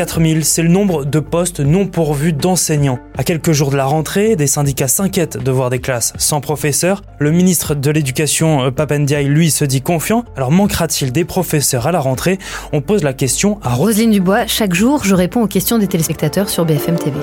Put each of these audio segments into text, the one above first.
4000, c'est le nombre de postes non pourvus d'enseignants. À quelques jours de la rentrée, des syndicats s'inquiètent de voir des classes sans professeurs. Le ministre de l'Éducation, euh, Papendiaï, lui, se dit confiant. Alors manquera-t-il des professeurs à la rentrée? On pose la question à Roselyne Dubois. Chaque jour, je réponds aux questions des téléspectateurs sur BFM TV.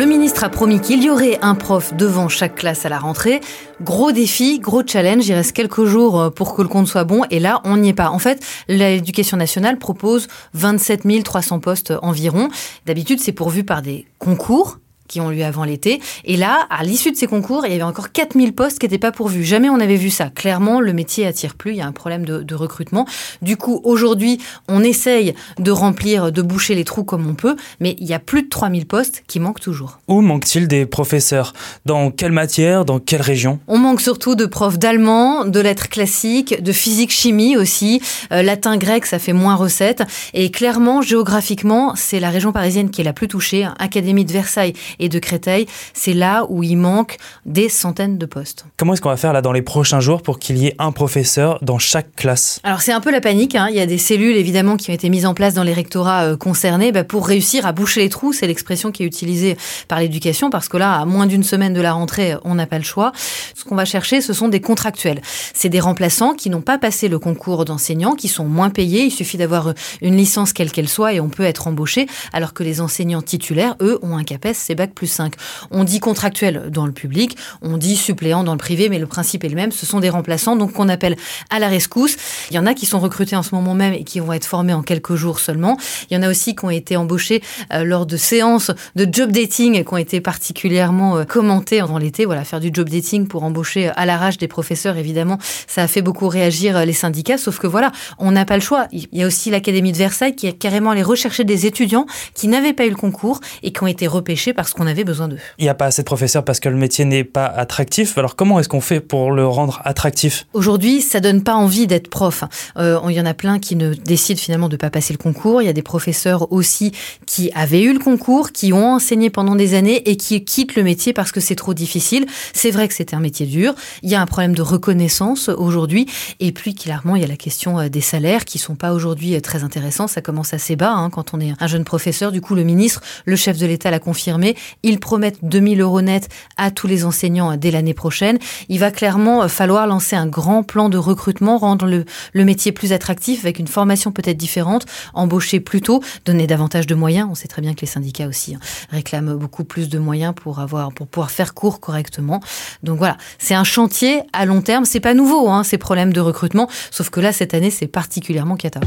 Le ministre a promis qu'il y aurait un prof devant chaque classe à la rentrée. Gros défi, gros challenge. Il reste quelques jours euh, pour que le compte soit bon. Et là, on n'y est pas. En fait, l'éducation nationale propose 27 300 postes environ. D'habitude, c'est pourvu par des concours qui ont lieu avant l'été. Et là, à l'issue de ces concours, il y avait encore 4000 postes qui n'étaient pas pourvus. Jamais on avait vu ça. Clairement, le métier attire plus. Il y a un problème de, recrutement. Du coup, aujourd'hui, on essaye de remplir, de boucher les trous comme on peut, mais il y a plus de 3000 postes qui manquent toujours. Où manque-t-il des professeurs? Dans quelle matière? Dans quelle région? On manque surtout de profs d'allemand, de lettres classiques, de physique-chimie aussi. Euh, latin-grec, ça fait moins recette. Et clairement, géographiquement, c'est la région parisienne qui est la plus touchée. Académie de Versailles et de Créteil, c'est là où il manque des centaines de postes. Comment est-ce qu'on va faire là dans les prochains jours pour qu'il y ait un professeur dans chaque classe? Alors c'est un peu la panique, hein. il y a des cellules évidemment qui ont été mises en place dans les rectorats euh, concernés bah, pour réussir à boucher les trous, c'est l'expression qui est utilisée par l'éducation parce que là, à moins d'une semaine de la rentrée, on n'a pas le choix. Ce qu'on va chercher, ce sont des contractuels. C'est des remplaçants qui n'ont pas passé le concours d'enseignants, qui sont moins payés, il suffit d'avoir euh, une licence quelle qu'elle soit et on peut être embauché, alors que les enseignants titulaires, eux, ont un CAPES, c'est bac plus 5. On dit contractuel dans le public, on dit suppléant dans le privé, mais le principe est le même. Ce sont des remplaçants, donc qu'on appelle à la rescousse. Il y en a qui sont recrutés en ce moment même et qui vont être formés en quelques jours seulement. Il y en a aussi qui ont été embauchés euh, lors de séances de job dating qui ont été particulièrement euh, commentées dans l'été. Voilà, faire du job dating pour embaucher euh, à l'arrache des professeurs, évidemment, ça a fait beaucoup réagir les syndicats. Sauf que voilà, on n'a pas le choix. Il y a aussi l'Académie de Versailles qui a carrément les rechercher des étudiants qui n'avaient pas eu le concours et qui ont été repêchés parce qu'on avait besoin d'eux. Il n'y a pas assez de professeurs parce que le métier n'est pas attractif. Alors comment est-ce qu'on fait pour le rendre attractif? Aujourd'hui, ça donne pas envie d'être prof. Euh, il y en a plein qui ne décident finalement de pas passer le concours. Il y a des professeurs aussi qui avaient eu le concours, qui ont enseigné pendant des années et qui quittent le métier parce que c'est trop difficile. C'est vrai que c'est un métier dur. Il y a un problème de reconnaissance aujourd'hui. Et puis clairement, il y a la question euh, des salaires qui sont pas aujourd'hui euh, très intéressants. Ça commence assez bas hein, quand on est un jeune professeur. Du coup, le ministre, le chef de l'État l'a confirmé. Ils promettent 2000 euros net à tous les enseignants dès l'année prochaine. Il va clairement euh, falloir lancer un grand plan de recrutement, rendre le, métier plus attractif avec une formation peut-être différente, embaucher plus tôt, donner davantage de moyens. On sait très bien que les syndicats aussi hein, réclament beaucoup plus de moyens pour avoir, pour pouvoir faire cours correctement. Donc voilà, c'est un chantier à long terme. C'est pas nouveau, hein, ces problèmes de recrutement. Sauf que là, cette année, c'est particulièrement cata.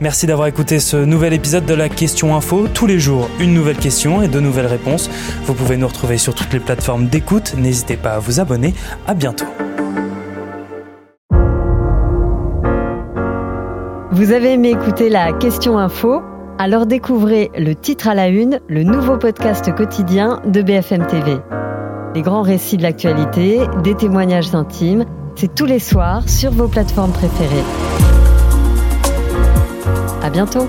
Merci d'avoir écouté ce nouvel épisode de la Question Info. Tous les jours, une nouvelle question et de nouvelles réponses. Vous pouvez nous retrouver sur toutes les plateformes d'écoute. N'hésitez pas à vous abonner. À bientôt. Vous avez aimé écouter la Question Info? Alors découvrez le titre à la une, le nouveau podcast quotidien de BFM TV. Les grands récits de l'actualité, des témoignages intimes, c'est tous les soirs sur vos plateformes préférées bientôt.